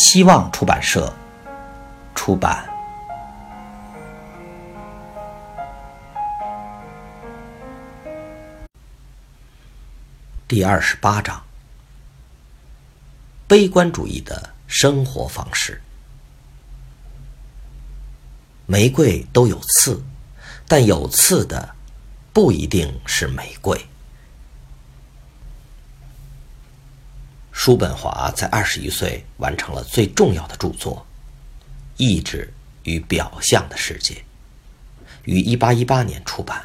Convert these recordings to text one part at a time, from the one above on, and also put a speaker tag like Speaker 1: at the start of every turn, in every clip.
Speaker 1: 希望出版社出版。第二十八章：悲观主义的生活方式。玫瑰都有刺，但有刺的不一定是玫瑰。叔本华在二十一岁完成了最重要的著作《意志与表象的世界》，于一八一八年出版，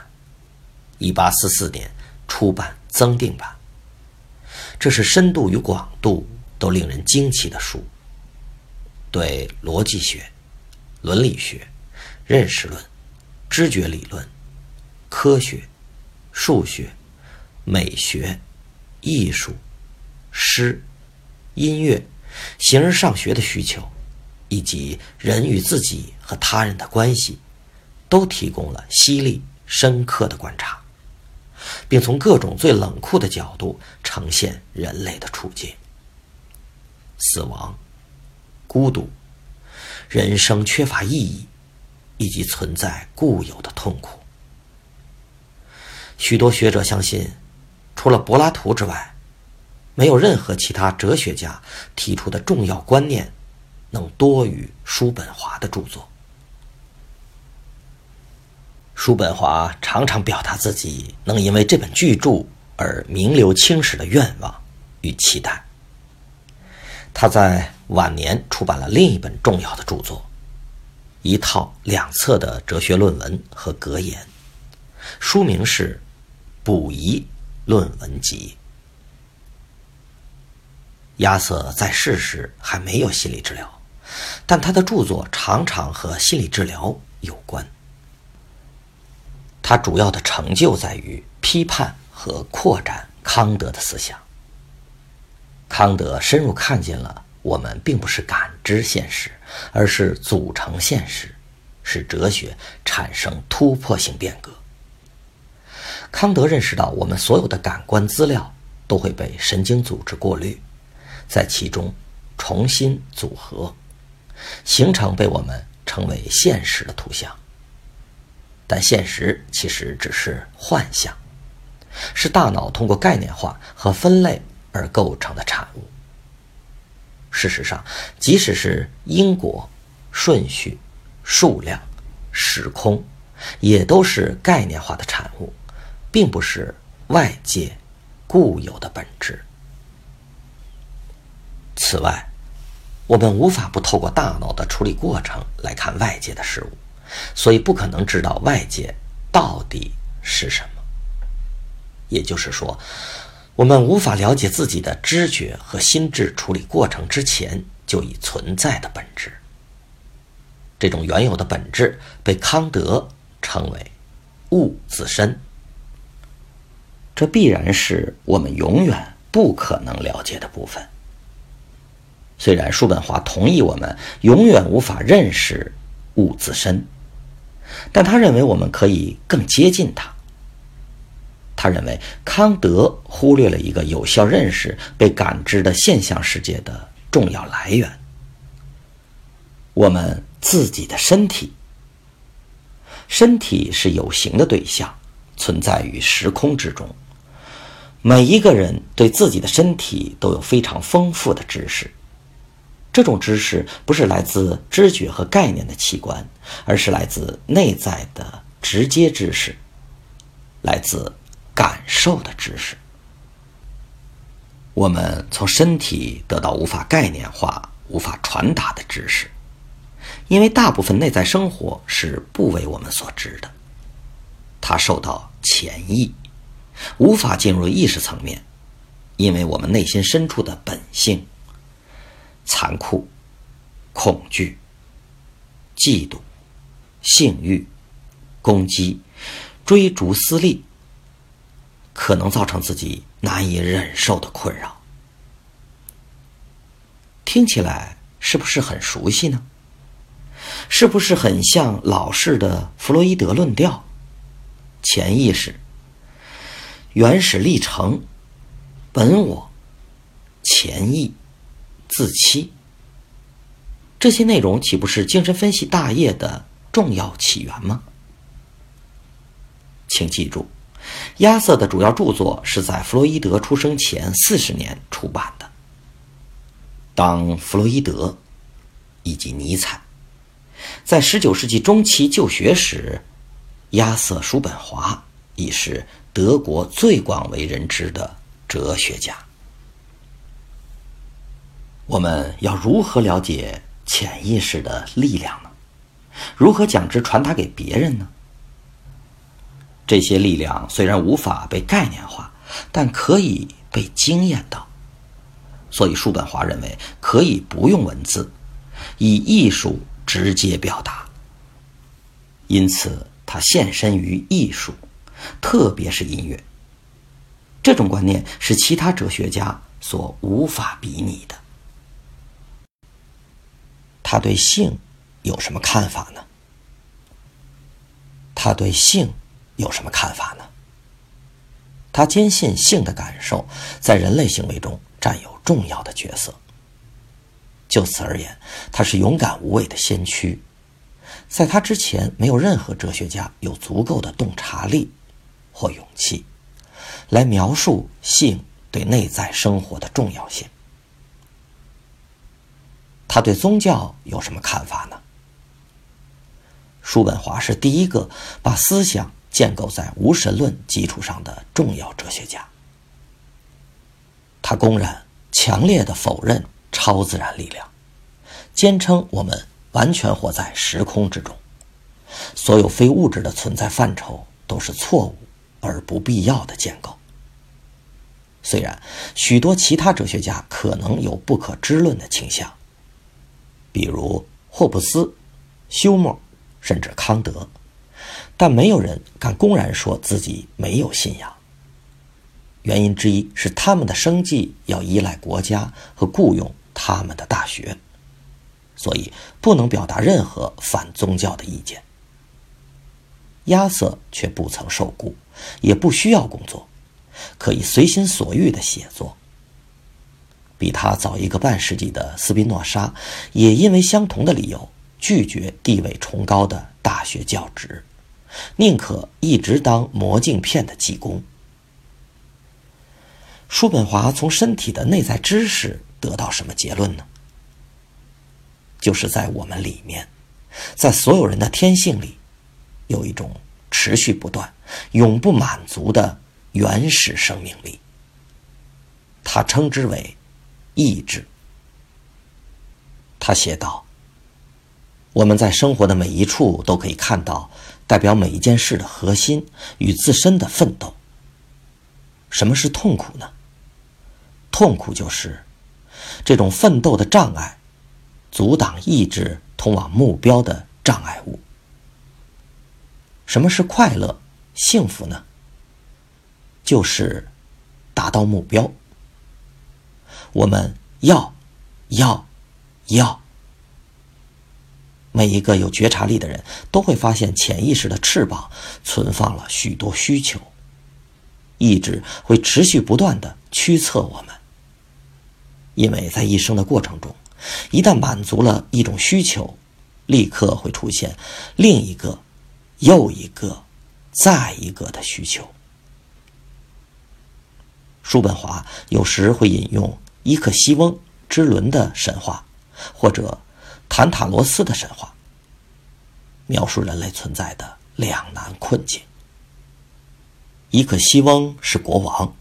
Speaker 1: 一八四四年出版增订版。这是深度与广度都令人惊奇的书，对逻辑学、伦理学、认识论、知觉理论、科学、数学、美学、艺术。诗、音乐、形而上学的需求，以及人与自己和他人的关系，都提供了犀利、深刻的观察，并从各种最冷酷的角度呈现人类的处境：死亡、孤独、人生缺乏意义，以及存在固有的痛苦。许多学者相信，除了柏拉图之外，没有任何其他哲学家提出的重要观念能多于叔本华的著作。叔本华常常表达自己能因为这本巨著而名留青史的愿望与期待。他在晚年出版了另一本重要的著作，一套两册的哲学论文和格言，书名是《补遗论文集》。亚瑟在世时还没有心理治疗，但他的著作常常和心理治疗有关。他主要的成就在于批判和扩展康德的思想。康德深入看见了我们并不是感知现实，而是组成现实，使哲学产生突破性变革。康德认识到，我们所有的感官资料都会被神经组织过滤。在其中重新组合，形成被我们称为现实的图像。但现实其实只是幻象，是大脑通过概念化和分类而构成的产物。事实上，即使是因果、顺序、数量、时空，也都是概念化的产物，并不是外界固有的本质。此外，我们无法不透过大脑的处理过程来看外界的事物，所以不可能知道外界到底是什么。也就是说，我们无法了解自己的知觉和心智处理过程之前就已存在的本质。这种原有的本质被康德称为“物自身”，这必然是我们永远不可能了解的部分。虽然叔本华同意我们永远无法认识物自身，但他认为我们可以更接近它。他认为康德忽略了一个有效认识被感知的现象世界的重要来源：我们自己的身体。身体是有形的对象，存在于时空之中。每一个人对自己的身体都有非常丰富的知识。这种知识不是来自知觉和概念的器官，而是来自内在的直接知识，来自感受的知识。我们从身体得到无法概念化、无法传达的知识，因为大部分内在生活是不为我们所知的，它受到潜意，无法进入意识层面，因为我们内心深处的本性。残酷、恐惧、嫉妒、性欲、攻击、追逐私利，可能造成自己难以忍受的困扰。听起来是不是很熟悉呢？是不是很像老式的弗洛伊德论调？潜意识、原始历程、本我、潜意、自欺，这些内容岂不是精神分析大业的重要起源吗？请记住，亚瑟的主要著作是在弗洛伊德出生前四十年出版的。当弗洛伊德以及尼采在十九世纪中期就学时，亚瑟·叔本华已是德国最广为人知的哲学家。我们要如何了解潜意识的力量呢？如何将之传达给别人呢？这些力量虽然无法被概念化，但可以被经验到。所以，叔本华认为可以不用文字，以艺术直接表达。因此，他献身于艺术，特别是音乐。这种观念是其他哲学家所无法比拟的。他对性有什么看法呢？他对性有什么看法呢？他坚信性的感受在人类行为中占有。重要的角色。就此而言，他是勇敢无畏的先驱。在他之前，没有任何哲学家有足够的洞察力或勇气，来描述性对内在生活的重要性。他对宗教有什么看法呢？叔本华是第一个把思想建构在无神论基础上的重要哲学家。他公然。强烈的否认超自然力量，坚称我们完全活在时空之中，所有非物质的存在范畴都是错误而不必要的建构。虽然许多其他哲学家可能有不可知论的倾向，比如霍布斯、休谟，甚至康德，但没有人敢公然说自己没有信仰。原因之一是他们的生计要依赖国家和雇佣他们的大学，所以不能表达任何反宗教的意见。亚瑟却不曾受雇，也不需要工作，可以随心所欲的写作。比他早一个半世纪的斯宾诺莎，也因为相同的理由拒绝地位崇高的大学教职，宁可一直当磨镜片的技工。叔本华从身体的内在知识得到什么结论呢？就是在我们里面，在所有人的天性里，有一种持续不断、永不满足的原始生命力。他称之为意志。他写道：“我们在生活的每一处都可以看到代表每一件事的核心与自身的奋斗。什么是痛苦呢？”痛苦就是这种奋斗的障碍，阻挡意志通往目标的障碍物。什么是快乐、幸福呢？就是达到目标。我们要，要，要。每一个有觉察力的人都会发现，潜意识的翅膀存放了许多需求，意志会持续不断的驱策我们。因为在一生的过程中，一旦满足了一种需求，立刻会出现另一个、又一个、再一个的需求。叔本华有时会引用伊克西翁之轮的神话，或者坦塔罗斯的神话，描述人类存在的两难困境。伊克西翁是国王。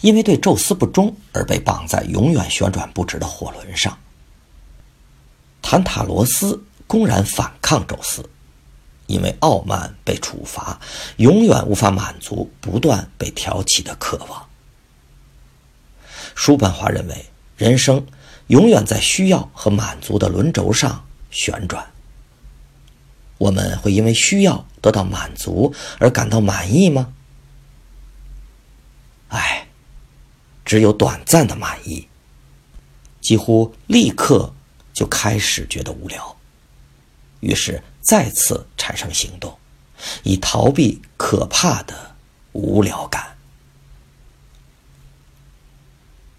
Speaker 1: 因为对宙斯不忠而被绑在永远旋转不止的火轮上。坦塔罗斯公然反抗宙斯，因为傲慢被处罚，永远无法满足不断被挑起的渴望。叔本华认为，人生永远在需要和满足的轮轴上旋转。我们会因为需要得到满足而感到满意吗？哎，只有短暂的满意，几乎立刻就开始觉得无聊，于是再次产生行动，以逃避可怕的无聊感。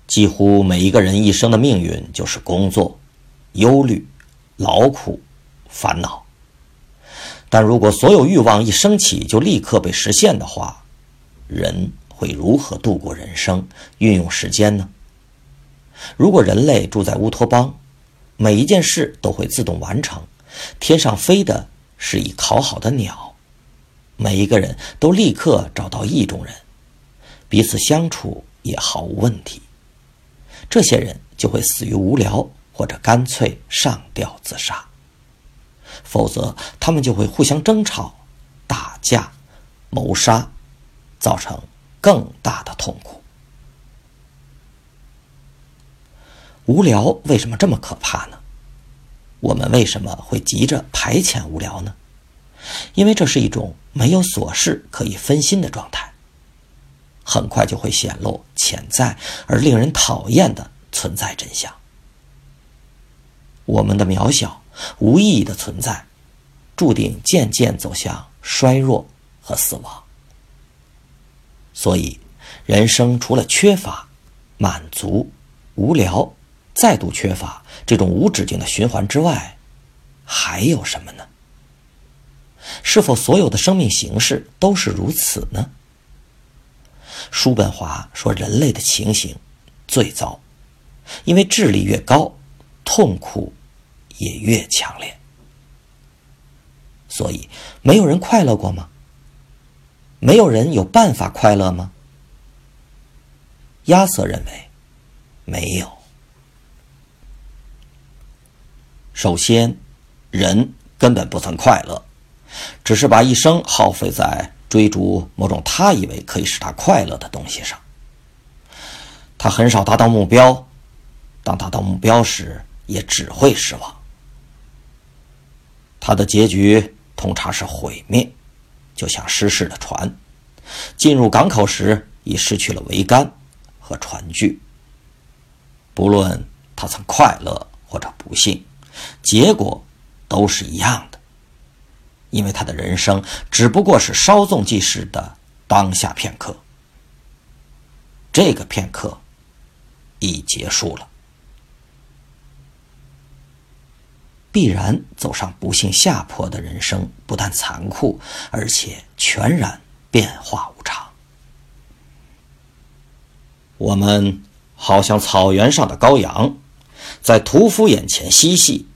Speaker 1: 几乎每一个人一生的命运就是工作、忧虑、劳苦、烦恼。但如果所有欲望一升起就立刻被实现的话，人会如何度过人生、运用时间呢？如果人类住在乌托邦，每一件事都会自动完成，天上飞的是已烤好的鸟，每一个人都立刻找到意中人，彼此相处也毫无问题。这些人就会死于无聊，或者干脆上吊自杀。否则，他们就会互相争吵、打架、谋杀，造成更大的痛苦。无聊为什么这么可怕呢？我们为什么会急着排遣无聊呢？因为这是一种没有琐事可以分心的状态。很快就会显露潜在而令人讨厌的存在真相。我们的渺小、无意义的存在，注定渐渐走向衰弱和死亡。所以，人生除了缺乏、满足、无聊，再度缺乏这种无止境的循环之外，还有什么呢？是否所有的生命形式都是如此呢？叔本华说：“人类的情形最糟，因为智力越高，痛苦也越强烈。所以，没有人快乐过吗？没有人有办法快乐吗？”亚瑟认为，没有。首先，人根本不曾快乐，只是把一生耗费在。追逐某种他以为可以使他快乐的东西上，他很少达到目标。当达到目标时，也只会失望。他的结局通常是毁灭，就像失事的船，进入港口时已失去了桅杆和船具。不论他曾快乐或者不幸，结果都是一样的。因为他的人生只不过是稍纵即逝的当下片刻，这个片刻已结束了，必然走上不幸下坡的人生，不但残酷，而且全然变化无常。我们好像草原上的羔羊，在屠夫眼前嬉戏，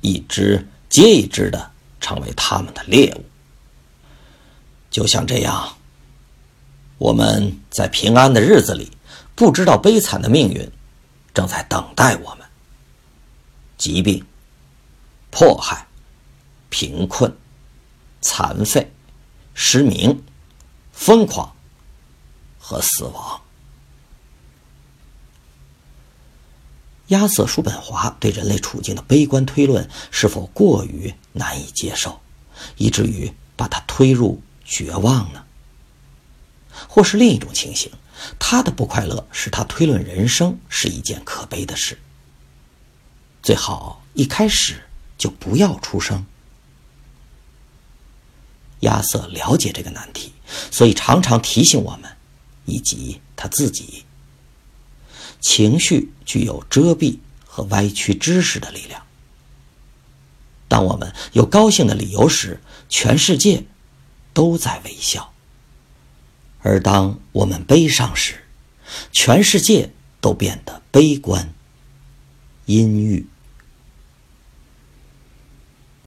Speaker 1: 一只接一只的。成为他们的猎物，就像这样，我们在平安的日子里，不知道悲惨的命运正在等待我们：疾病、迫害、贫困、残废、失明、疯狂和死亡。亚瑟·叔本华对人类处境的悲观推论是否过于难以接受，以至于把他推入绝望呢？或是另一种情形，他的不快乐使他推论人生是一件可悲的事，最好一开始就不要出生。亚瑟了解这个难题，所以常常提醒我们，以及他自己。情绪具有遮蔽和歪曲知识的力量。当我们有高兴的理由时，全世界都在微笑；而当我们悲伤时，全世界都变得悲观、阴郁。